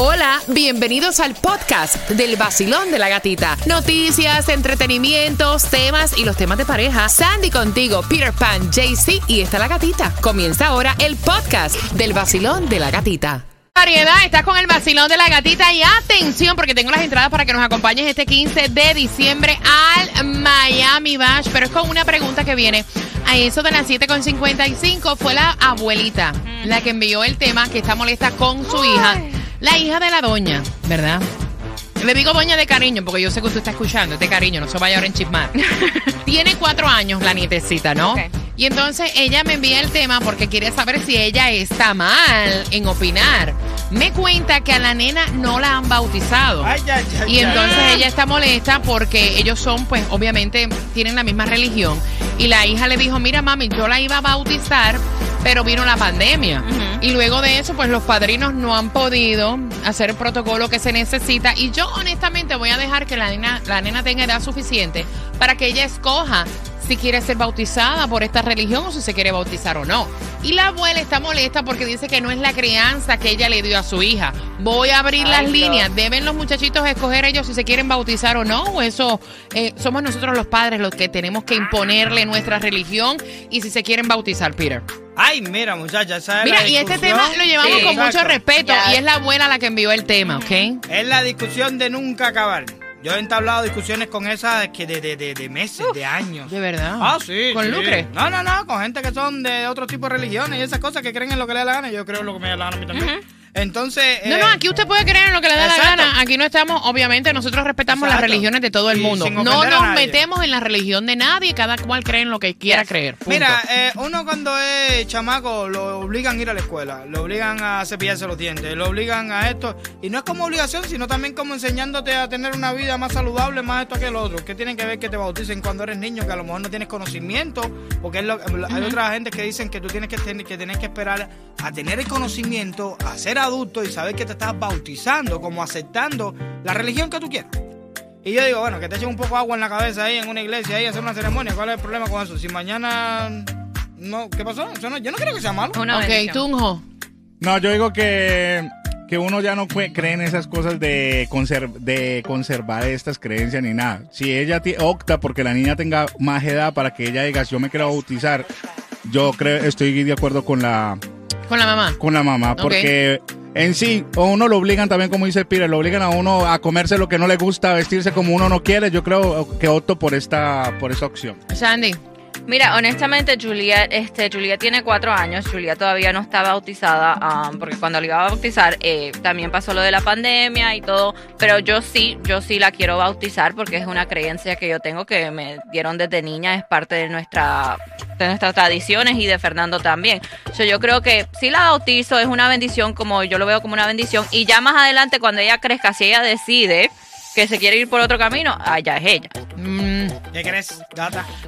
Hola, bienvenidos al podcast del vacilón de la gatita. Noticias, entretenimientos, temas y los temas de pareja. Sandy contigo, Peter Pan, JC y está la gatita. Comienza ahora el podcast del vacilón de la gatita. Variedad, estás con el vacilón de la gatita y atención porque tengo las entradas para que nos acompañes este 15 de diciembre al Miami Bash, pero es con una pregunta que viene a eso de las 7.55 fue la abuelita la que envió el tema que está molesta con su hija, la hija de la doña, ¿verdad? Le digo doña de cariño porque yo sé que usted está escuchando, es de cariño, no se vaya ahora en chismar. Tiene cuatro años la nietecita, ¿no? Y entonces ella me envía el tema porque quiere saber si ella está mal en opinar. Me cuenta que a la nena no la han bautizado. Ay, ay, ay, Y entonces ella está molesta porque ellos son, pues, obviamente, tienen la misma religión. Y la hija le dijo, mira, mami, yo la iba a bautizar, pero vino la pandemia. Y luego de eso, pues, los padrinos no han podido hacer el protocolo que se necesita. Y yo, honestamente, voy a dejar que la nena, la nena tenga edad suficiente para que ella escoja si quiere ser bautizada por esta religión o si se quiere bautizar o no. Y la abuela está molesta porque dice que no es la crianza que ella le dio a su hija. Voy a abrir Ay, las líneas. ¿Deben los muchachitos escoger ellos si se quieren bautizar o no? ¿O eso eh, somos nosotros los padres los que tenemos que imponerle nuestra religión y si se quieren bautizar, Peter? Ay, mira, muchacha, esa es Mira, la y este tema lo llevamos Sí, con mucho respeto Ya. y es la abuela la que envió el tema, ¿ok? Es la discusión de nunca acabar. Yo he entablado discusiones con esas que de, de, de, de meses, de años. De verdad. Ah, sí. ¿Con sí. lucre? No, no, no, con gente que son de otro tipo de religiones y esas cosas que creen en lo que le da la gana. Yo creo en lo que me da la gana a mí también. Entonces. No, eh, no, aquí usted puede creer en lo que le da la gana. Aquí no estamos, obviamente, nosotros respetamos las religiones de todo el mundo. No nos metemos en la religión de nadie, cada cual cree en lo que quiera Yes. creer. punto. Mira, eh, uno cuando es chamaco lo obligan a ir a la escuela, lo obligan a cepillarse los dientes, lo obligan a esto. Y no es como obligación, sino también como enseñándote a tener una vida más saludable, más esto que lo otro. Que tienen que ver que te bauticen cuando eres niño, que a lo mejor no tienes conocimiento, porque es lo- hay otras gente que dicen que tú tienes que, tener, que tienes que esperar a tener el conocimiento, a ser adulto y saber que te estás bautizando, como aceptando la religión que tú quieras. Y yo digo, bueno, que te echen un poco de agua en la cabeza ahí en una iglesia, ahí hacer una ceremonia. ¿Cuál es el problema con eso? Si mañana. No, ¿Qué pasó? Eso no- yo no creo que sea malo. Una ok. Tunjo. No, yo digo que, que uno ya no cree en esas cosas de, conser- de conservar estas creencias ni nada. Si ella opta porque la niña tenga más edad para que ella diga, yo me quiero bautizar, yo creo, estoy de acuerdo con la, Con la mamá. con la mamá, porque en sí, a uno lo obligan también, como dice Pire, lo obligan a uno a comerse lo que no le gusta, a vestirse como uno no quiere. Yo creo que opto por esta, por esta opción. Sandy. Mira, honestamente, Julia, este, Julia tiene cuatro años. Julia todavía no está bautizada, um, porque cuando la iba a bautizar eh, también pasó lo de la pandemia y todo. Pero yo sí, yo sí la quiero bautizar porque es una creencia que yo tengo que me dieron desde niña, es parte de nuestra de nuestras tradiciones y de Fernando también. So, yo creo que si la bautizo es una bendición, como yo lo veo como una bendición. Y ya más adelante, cuando ella crezca, si ella decide que se quiere ir por otro camino, allá es ella. Mm, ¿Qué crees?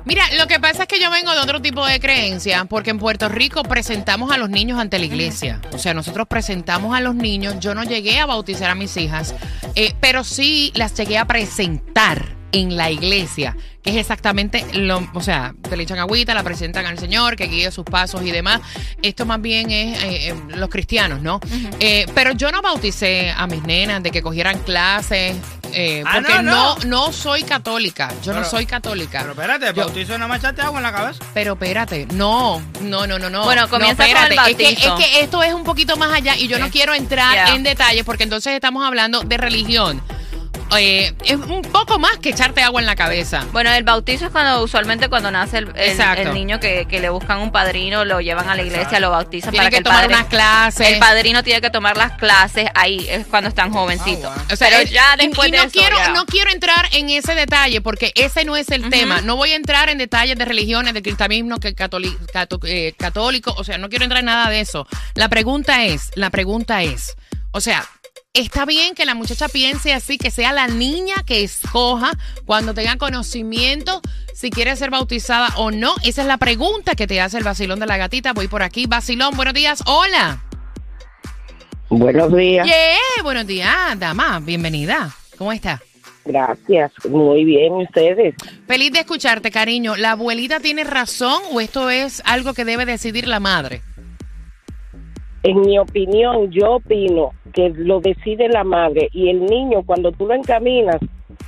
Mira, lo que pasa es que yo vengo de otro tipo de creencia, porque en Puerto Rico presentamos a los niños ante la iglesia. O sea, nosotros presentamos a los niños. Yo no llegué a bautizar a mis hijas, eh, pero sí las llegué a presentar en la iglesia, que es exactamente lo, o sea, te le echan agüita, la presentan al Señor, que guíe sus pasos y demás. Esto más bien es eh, eh, los cristianos, ¿no? Eh, pero yo no bauticé a mis nenas de que cogieran clases, eh, Ah, porque no, no, no. no soy católica. Yo no soy católica. Pero espérate, Yo- bautizo nada más echarte agua en la cabeza. Pero espérate, no, no, no, no, no. Bueno, comienza no, con el espérate. Es que, bautizo. es que esto es un poquito más allá y yo no quiero entrar Yeah. en detalles porque entonces estamos hablando de religión. Eh, es un poco más que echarte agua en la cabeza. Bueno, el bautizo es cuando usualmente cuando nace el, el- Exacto. el niño que, que le buscan un padrino, lo llevan a la iglesia, Exacto. lo bautizan Tiene para que, que, el tomar padre, unas clases. el padrino tiene que tomar las clases ahí, es cuando están jovencitos. O sea, Pero es- ya y- después y de no eso, quiero, ya. no quiero entrar en ese detalle porque ese no es el tema. No voy a entrar en detalles de religiones, de cristianismo, que catoli- cato- eh, católico, o sea, no quiero entrar en nada de eso. La pregunta es, la pregunta es, o sea, Está bien que la muchacha piense así, que sea la niña que escoja cuando tenga conocimiento si quiere ser bautizada o no. Esa es la pregunta que te hace el vacilón de la gatita. Voy por aquí. Vacilón, buenos días. Hola. Buenos días. Yeah, buenos días, dama. Bienvenida. ¿Cómo está? Gracias. Muy bien, ustedes. Feliz de escucharte, cariño. ¿La abuelita tiene razón o esto es algo que debe decidir la madre? En mi opinión, yo opino que lo decide la madre y el niño cuando tú lo encaminas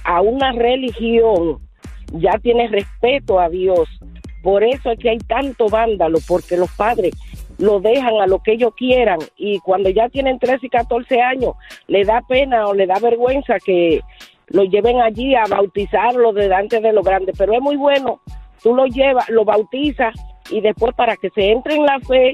a una religión ya tiene respeto a Dios. Por eso es que hay tanto vándalo, porque los padres lo dejan a lo que ellos quieran y cuando ya tienen 13 y 14 años le da pena o le da vergüenza que lo lleven allí a bautizarlo delante de los grandes, pero es muy bueno, tú lo llevas, lo bautizas y después para que se entre en la fe,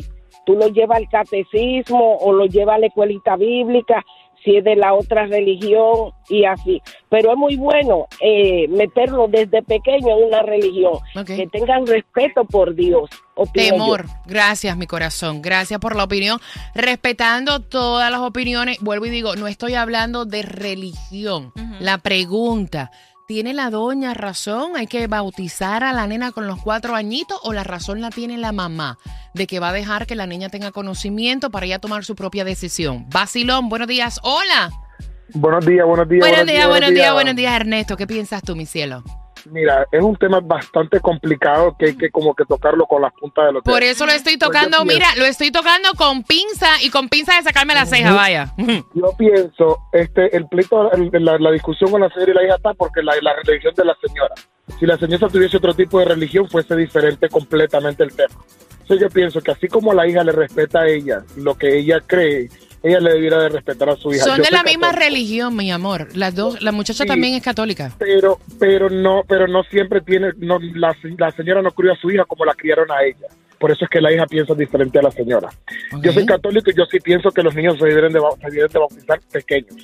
tú lo llevas al catecismo o lo llevas a la escuelita bíblica si es de la otra religión y así. Pero es muy bueno eh, meterlo desde pequeño en una religión, que tengan respeto por Dios. yo. Temor. Gracias, mi corazón. Gracias por la opinión. Respetando todas las opiniones, vuelvo y digo, no estoy hablando de religión. La pregunta, ¿tiene la doña razón? ¿Hay que bautizar a la nena con los cuatro añitos o la razón la tiene la mamá de que va a dejar que la niña tenga conocimiento para ella tomar su propia decisión? Basilón, buenos días. Hola. Buenos días, buenos días. Buenos días, buenos días, buenos días, Ernesto. ¿Qué piensas tú, mi cielo? Mira, es un tema bastante complicado que hay que como que tocarlo con las puntas de los Por eso lo estoy Pues tocando, pienso- mira, lo estoy tocando con pinza y con pinza de sacarme la ceja, vaya. Yo pienso, este, el pleito, el- la, la discusión con la señora y la hija está porque la, la religión de la señora. Si la señora tuviese otro tipo de religión, fuese diferente completamente el tema. Entonces yo pienso que así como la hija le respeta a ella lo que ella cree, ella le debiera de respetar a su hija. Son Yo de la misma religión, mi amor. Las dos, la muchacha Sí. también es católica. Pero, pero no, pero no siempre tiene, no, la, la señora no crió a su hija como la criaron a ella. Por eso es que la hija piensa diferente a la señora. Yo soy católico y yo sí pienso que los niños se deben de, se deben de bautizar pequeños.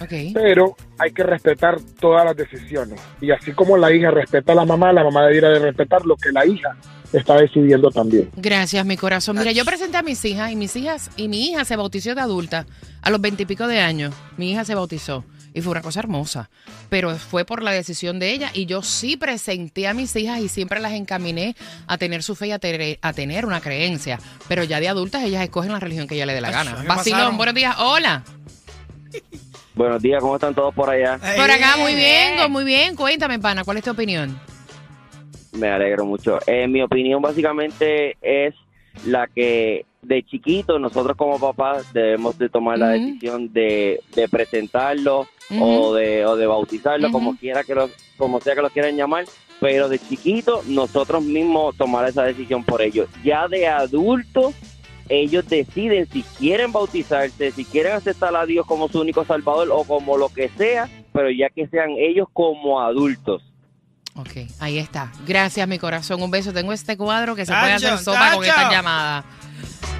ok. Pero hay que respetar todas las decisiones. Y así como la hija respeta a la mamá, la mamá debería de respetar lo que la hija está decidiendo también. Gracias, mi corazón. Mira, yo presenté a mis hijas y mis hijas y mi hija se bautizó de adulta a los veintipico de años. Mi hija se bautizó y fue una cosa hermosa, pero fue por la decisión de ella y yo sí presenté a mis hijas y siempre las encaminé a tener su fe y a, tener- a tener una creencia. Pero ya de adultas ellas escogen la religión que ella le dé la gana. ¿qué Vacilón, buenos días. Hola. Buenos días, ¿cómo están todos por allá? Por acá, muy bien, muy bien. Cuéntame, pana, ¿cuál es tu opinión? Me alegro mucho. Eh, mi opinión básicamente es la que de chiquito nosotros como papás debemos de tomar la decisión de, de presentarlo o de o de bautizarlo como quiera que lo, como sea que lo quieran llamar pero de chiquito nosotros mismos tomar esa decisión por ellos ya de adultos ellos deciden si quieren bautizarse si quieren aceptar a Dios como su único salvador o como lo que sea pero ya que sean ellos como adultos Ok, ahí está. Gracias, mi corazón. Un beso. Tengo este cuadro que se puede Tacho, hacer sopa con esta llamada.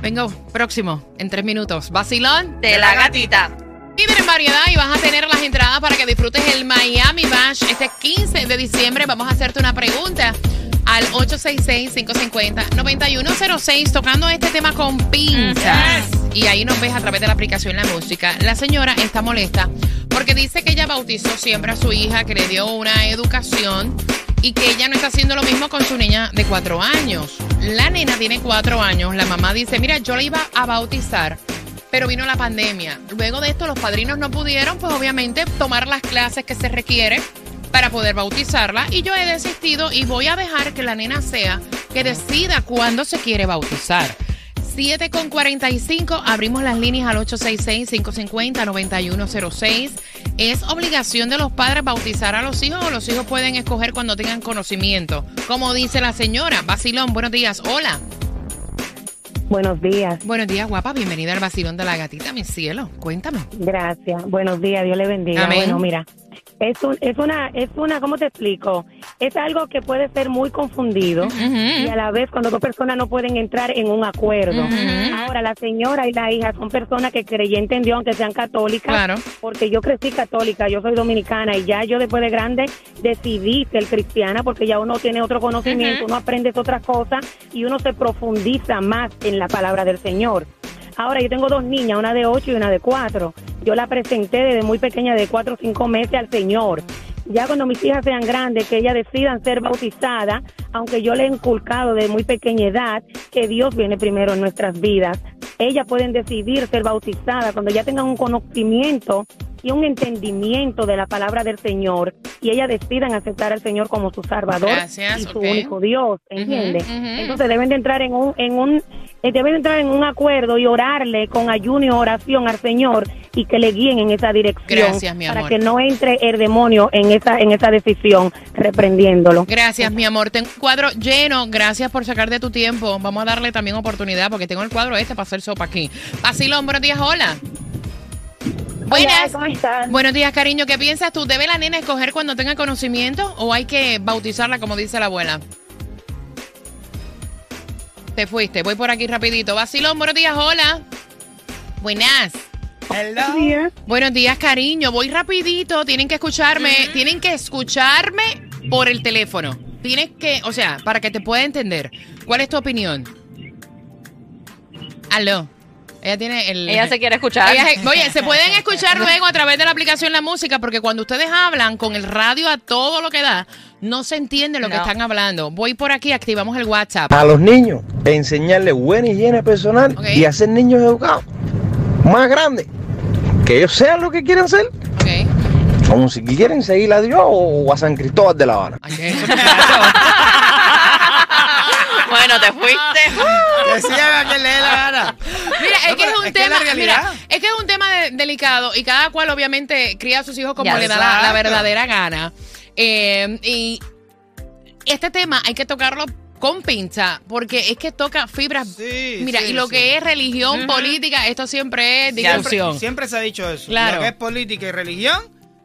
Vengo, próximo, en tres minutos. Vacilón. De la gatita. Viven en variedad y vas a tener las entradas para que disfrutes el Miami Bash este 15 de diciembre. Vamos a hacerte una pregunta al 866-550-9106 tocando este tema con pinzas. Y ahí nos ves a través de la aplicación La Música. La señora está molesta porque dice que ella bautizó siempre a su hija, que le dio una educación y que ella no está haciendo lo mismo con su niña de cuatro años. La nena tiene cuatro años. La mamá dice, mira, yo la iba a bautizar pero vino la pandemia. Luego de esto los padrinos no pudieron, pues obviamente, tomar las clases que se requiere para poder bautizarla y yo he desistido y voy a dejar que la nena sea que decida cuándo se quiere bautizar. 7 con 45, abrimos las líneas al 866-550-9106. ¿Es obligación de los padres bautizar a los hijos o los hijos pueden escoger cuando tengan conocimiento? Como dice la señora, Basilón, buenos días, hola. Buenos días, Buenos días, guapa. Bienvenida al vacilón de la gatita, mi cielo. Cuéntame. gracias. Buenos días, Dios le bendiga. Amén. Bueno, mira, es, un, es una, es una, ¿cómo te explico? Es algo que puede ser muy confundido y a la vez cuando dos personas no pueden entrar en un acuerdo. Ahora, la señora y la hija son personas que creyentes en Dios, aunque sean católicas. Claro. Porque yo crecí católica, yo soy dominicana y ya yo después de grande decidí ser cristiana porque ya uno tiene otro conocimiento, uno aprende otras cosas y uno se profundiza más en la palabra del Señor. Ahora, yo tengo dos niñas, una de ocho y una de cuatro. Yo la presenté desde muy pequeña, de cuatro o cinco meses al Señor. Ya cuando mis hijas sean grandes, que ellas decidan ser bautizadas, aunque yo le he inculcado de muy pequeña edad que Dios viene primero en nuestras vidas, ellas pueden decidir ser bautizadas cuando ya tengan un conocimiento y un entendimiento de la palabra del Señor y ellas decidan aceptar al Señor como su Salvador Gracias, y su único Dios, ¿entiendes? Entonces deben de entrar en un, en un, eh, deben de entrar en un acuerdo y orarle con ayuno y oración al Señor y que le guíen en esa dirección Gracias, mi para amor. que no entre el demonio en esa, en esa decisión reprendiéndolo. Gracias, mi amor. Tengo un cuadro lleno. Gracias por sacar de tu tiempo. Vamos a darle también oportunidad porque tengo el cuadro este para hacer sopa aquí. Basilón, buenos días, hola. Buenas. ¿cómo están? Buenos días, cariño. ¿Qué piensas tú? ¿Debe la nena escoger cuando tenga conocimiento o hay que bautizarla como dice la abuela? Te fuiste. Voy por aquí rapidito. Basilón, buenos días, hola. Buenas. Hello. Buenos días, cariño. Voy rapidito. Tienen que escucharme. Tienen que escucharme por el teléfono. Tienes que, o sea, para que te pueda entender. ¿Cuál es tu opinión? Aló. Ella tiene el. Ella se quiere escuchar. Ella oye, se pueden escuchar luego a través de la aplicación La Música, porque cuando ustedes hablan con el radio a todo lo que da, no se entiende lo que están hablando. Voy por aquí, activamos el WhatsApp. a los niños enseñarles buena higiene personal y hacer niños educados más grandes que ellos sean lo que quieren ser Ok. como si quieren seguir a Dios o a San Cristóbal de La Habana bueno, te fuiste. Que le dé la gana. Mira, es No, que es un es tema, mira, es que es un tema de- delicado y cada cual obviamente cría a sus hijos como Ya, le da la, verdadera gana. Eh, y este tema hay que tocarlo con pinza, porque es que toca fibras. Sí, Mira, sí, y lo sí. que es religión, política, esto siempre es discusión. Siempre, siempre se ha dicho eso. Claro. Lo que es política y religión,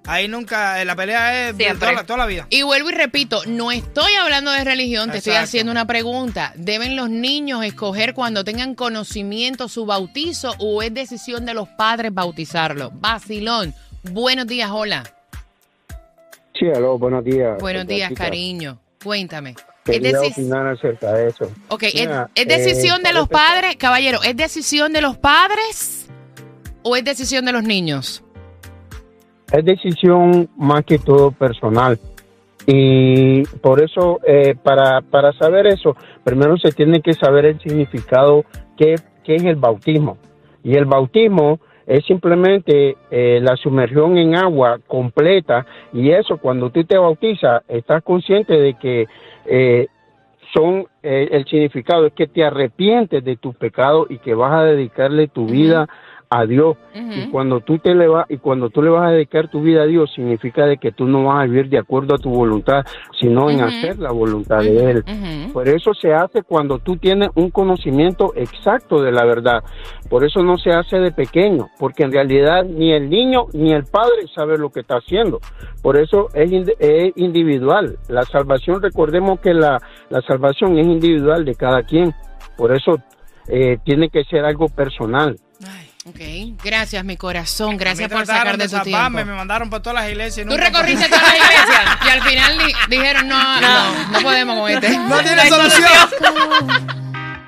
ahí nunca, eh, la pelea es Siempre. toda la, toda la vida. Y vuelvo y repito, no estoy hablando de religión, te estoy haciendo una pregunta. ¿Deben los niños escoger cuando tengan conocimiento su bautizo o es decisión de los padres bautizarlo? Basilón, buenos días, hola. Sí, aló, buenos días. Buenos días, cariño. Cuéntame. ¿Es, Quería decis- opinar acerca de eso. ok, ¿es- Mira, ¿es decisión eh, de los padres, caballero, es decisión de los padres o es decisión de los niños? Es decisión más que todo personal. Y por eso, eh, para, para saber eso, primero se tiene que saber el significado que, que es el bautismo. Y el bautismo es simplemente eh, la sumergión en agua completa. Y eso, cuando tú te bautizas, estás consciente de que eh, son el significado es que te arrepientes de tus pecados y que vas a dedicarle tu vida a Dios. Y cuando tú te le vas y cuando tú le vas a dedicar tu vida a Dios significa de que tú no vas a vivir de acuerdo a tu voluntad, sino en hacer la voluntad de él. Por eso se hace cuando tú tienes un conocimiento exacto de la verdad. Por eso no se hace de pequeño, porque en realidad ni el niño ni el padre sabe lo que está haciendo. Por eso es, ind- es individual. La salvación, recordemos que la, la salvación es individual de cada quien. Por eso eh, tiene que ser algo personal. Ok, gracias, mi corazón. Gracias por sacar de tu tiempo. Me mandaron por todas las iglesias. y Tú recorriste todas las iglesias y al final di- dijeron, no, no, no podemos con este. No tiene solución.